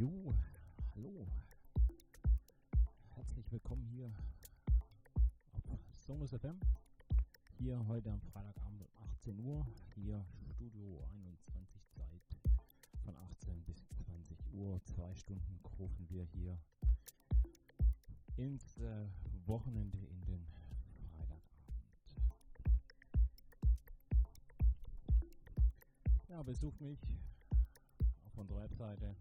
Jo, hallo. Herzlich willkommen hier auf Sonus FM. Hier heute am Freitagabend um 18 Uhr. Hier Studio 21 Zeit von 18 bis 20 Uhr. Zwei Stunden rufen wir hier ins äh, Wochenende in den Freitagabend. Ja, besucht mich auf unserer Webseite,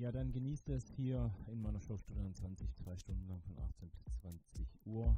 Ja, dann genießt es hier in meiner Showstunde 20, zwei Stunden lang von 18 bis 20 Uhr.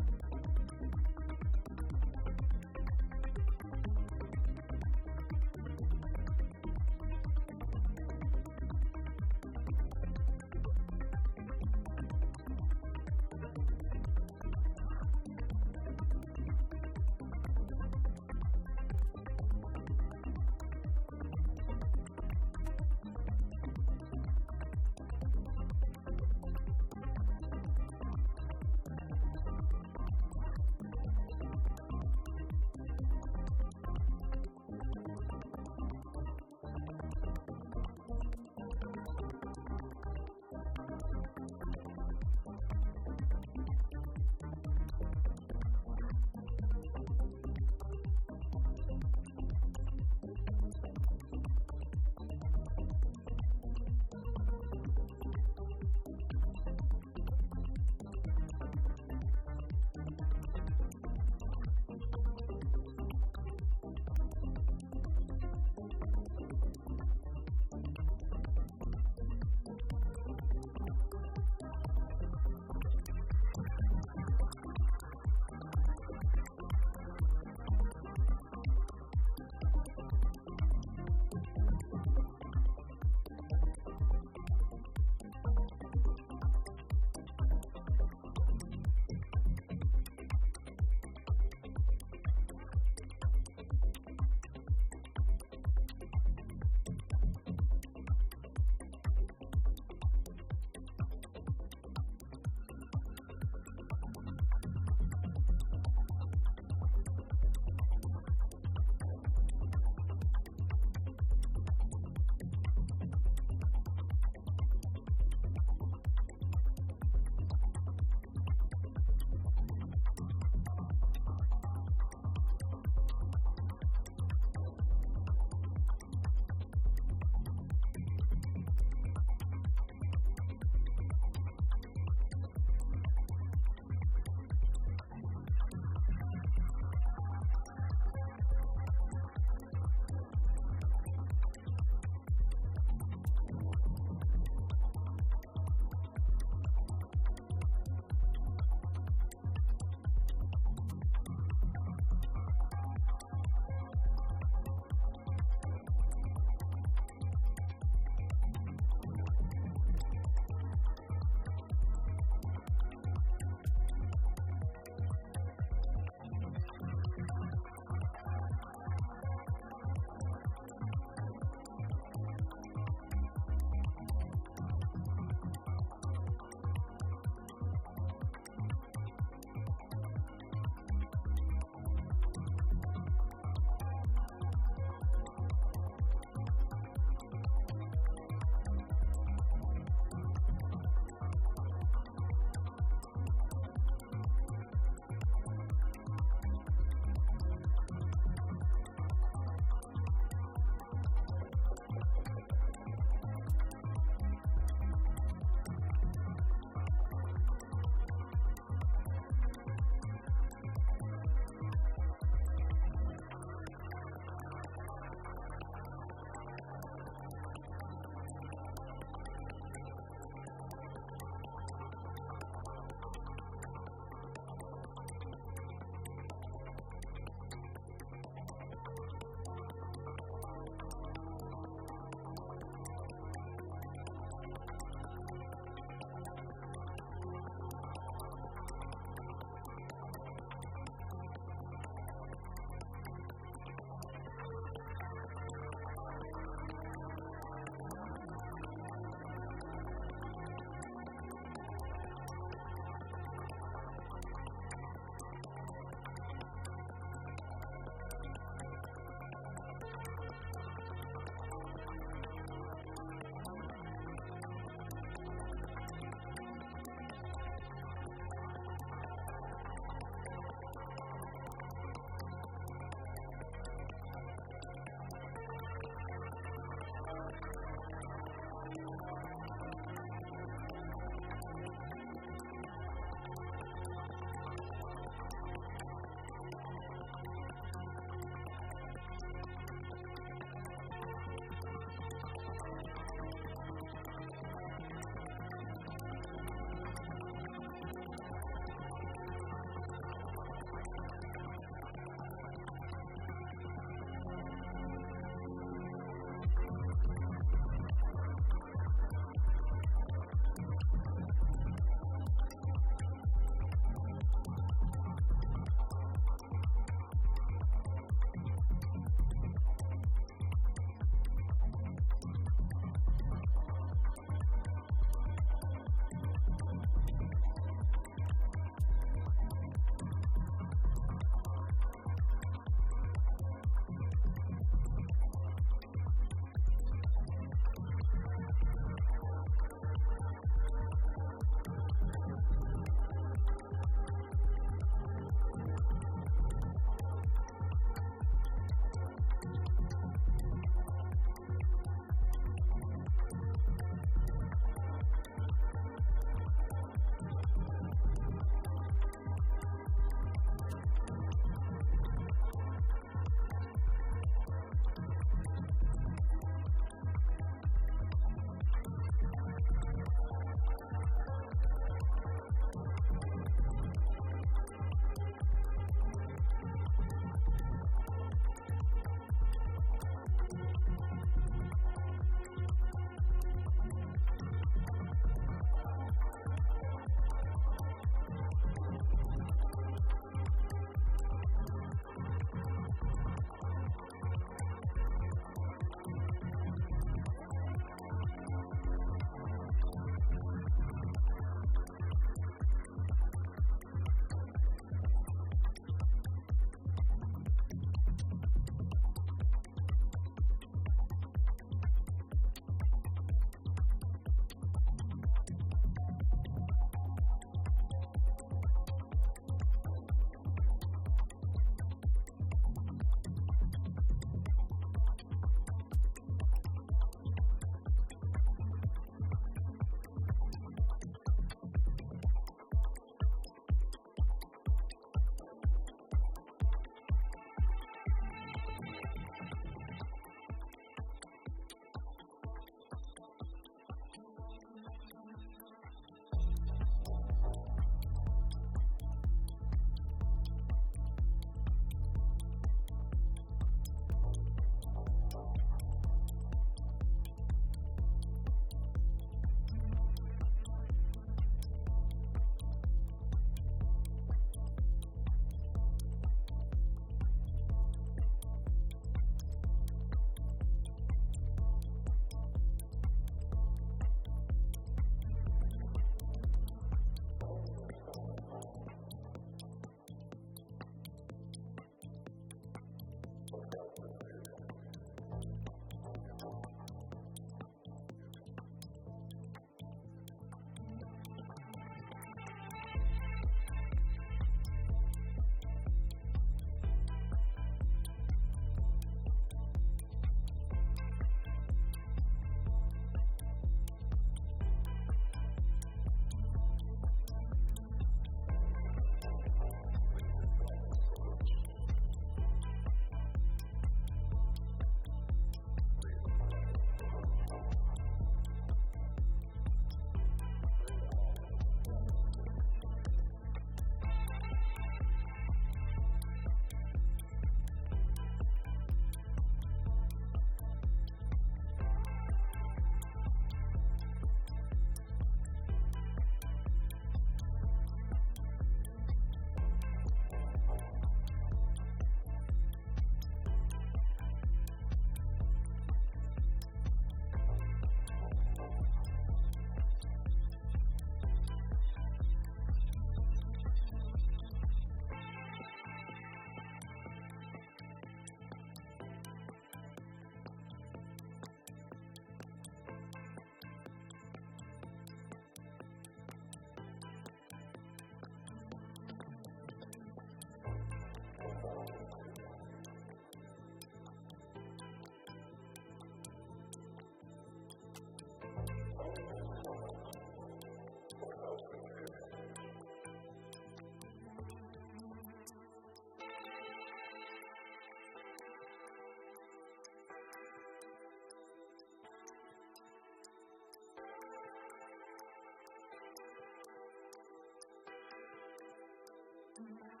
Amen.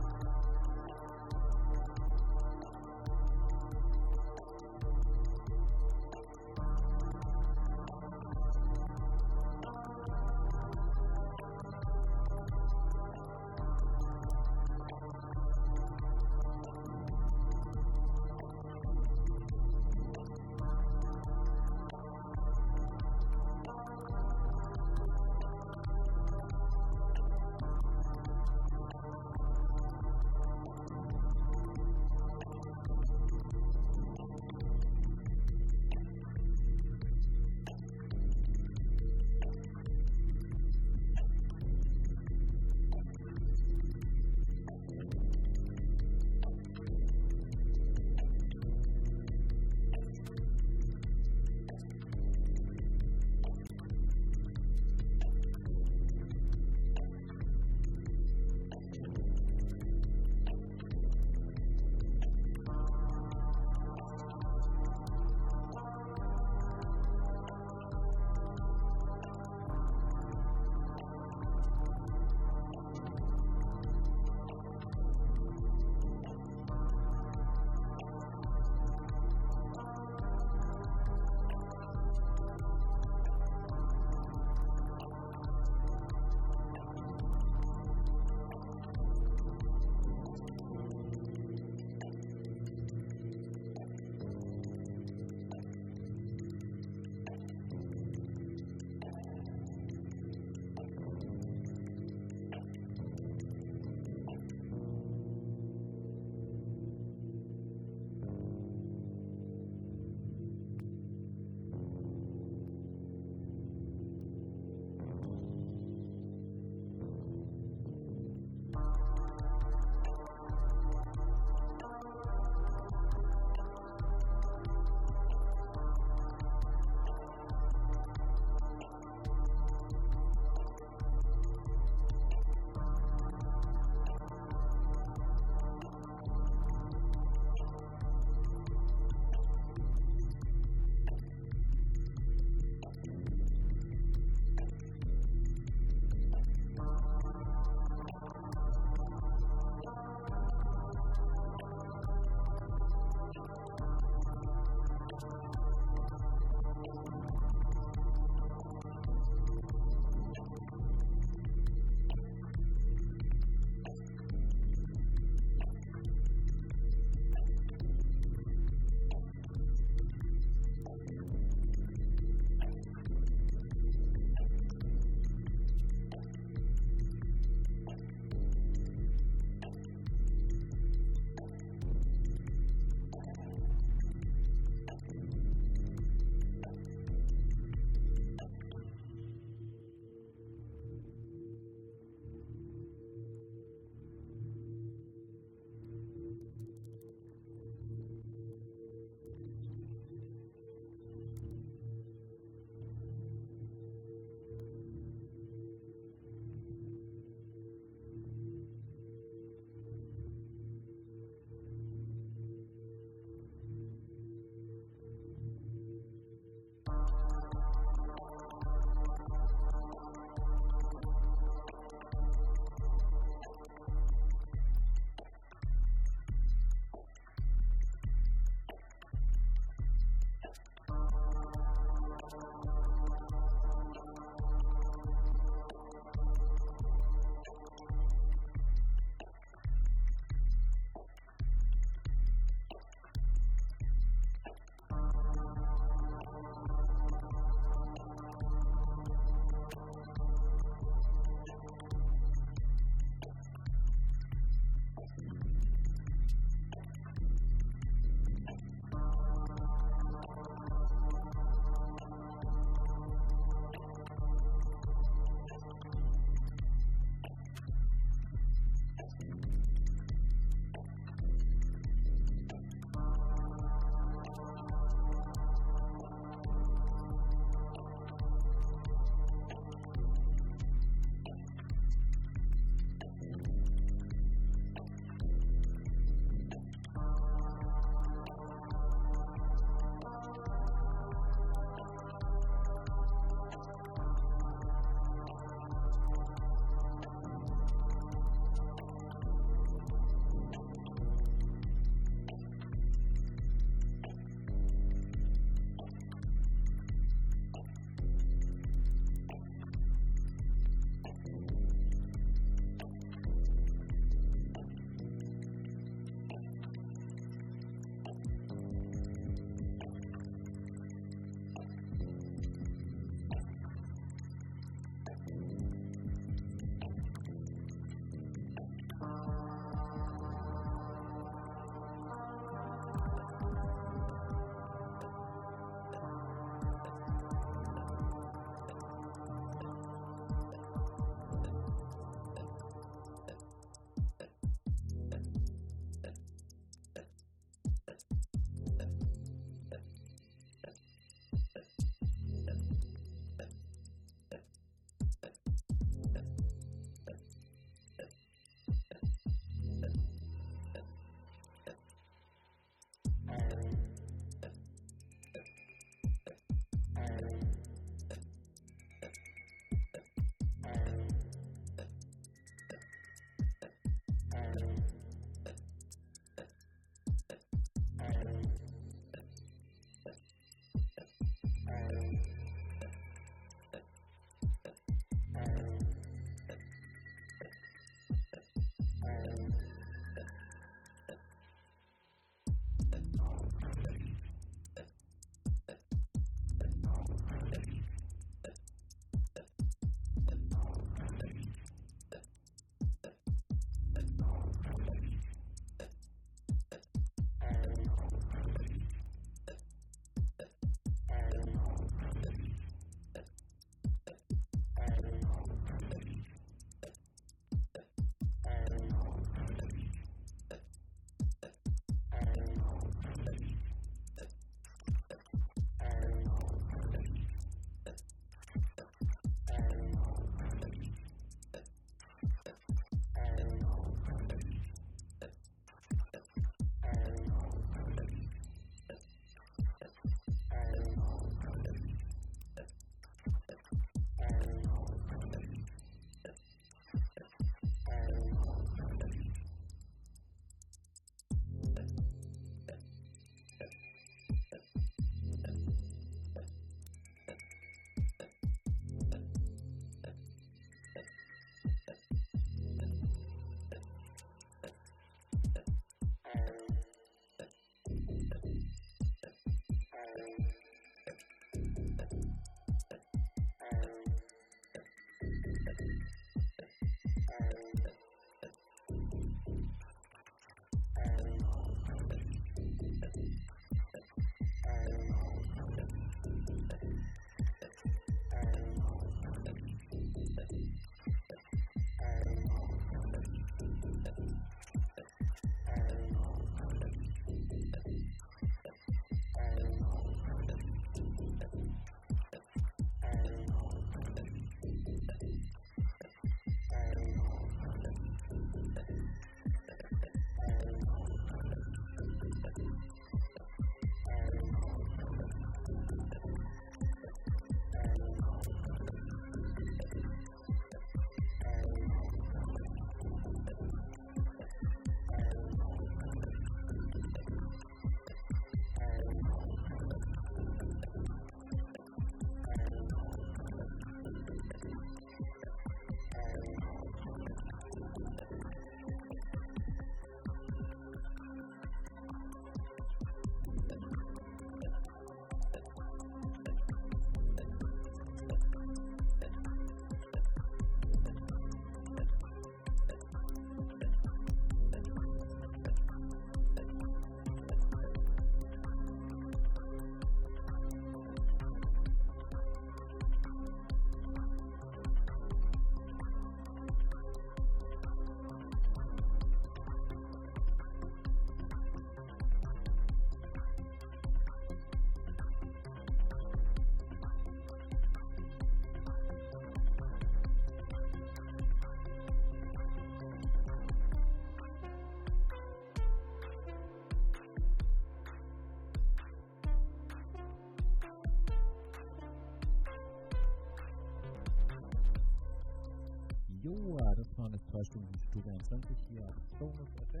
Jo, das waren jetzt zwei Stunden Studio 21 hier auf Sonus FM.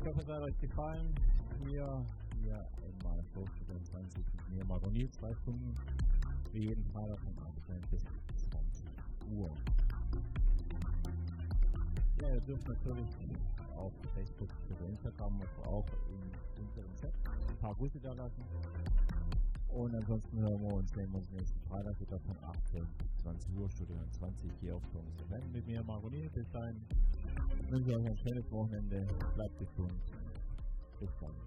Ich hoffe, es hat euch gefallen. Hier, hier in meiner Show Studio 20 mit mir Maroni, zwei Stunden, wie jeden Freitag von 18 bis 20 Uhr. Ja, ihr dürft natürlich auf Facebook oder Instagram oder auch in unserem Chat ein paar Grüße da lassen. Und ansonsten hören wir uns, sehen wir uns nächsten Freitag wieder von 18 bis 20 Uhr, Studio 20 hier auf Songs FM mit mir, Maroni. Bis dahin wünsche ich euch ein schönes Wochenende. Bleibt gesund. Bis dann.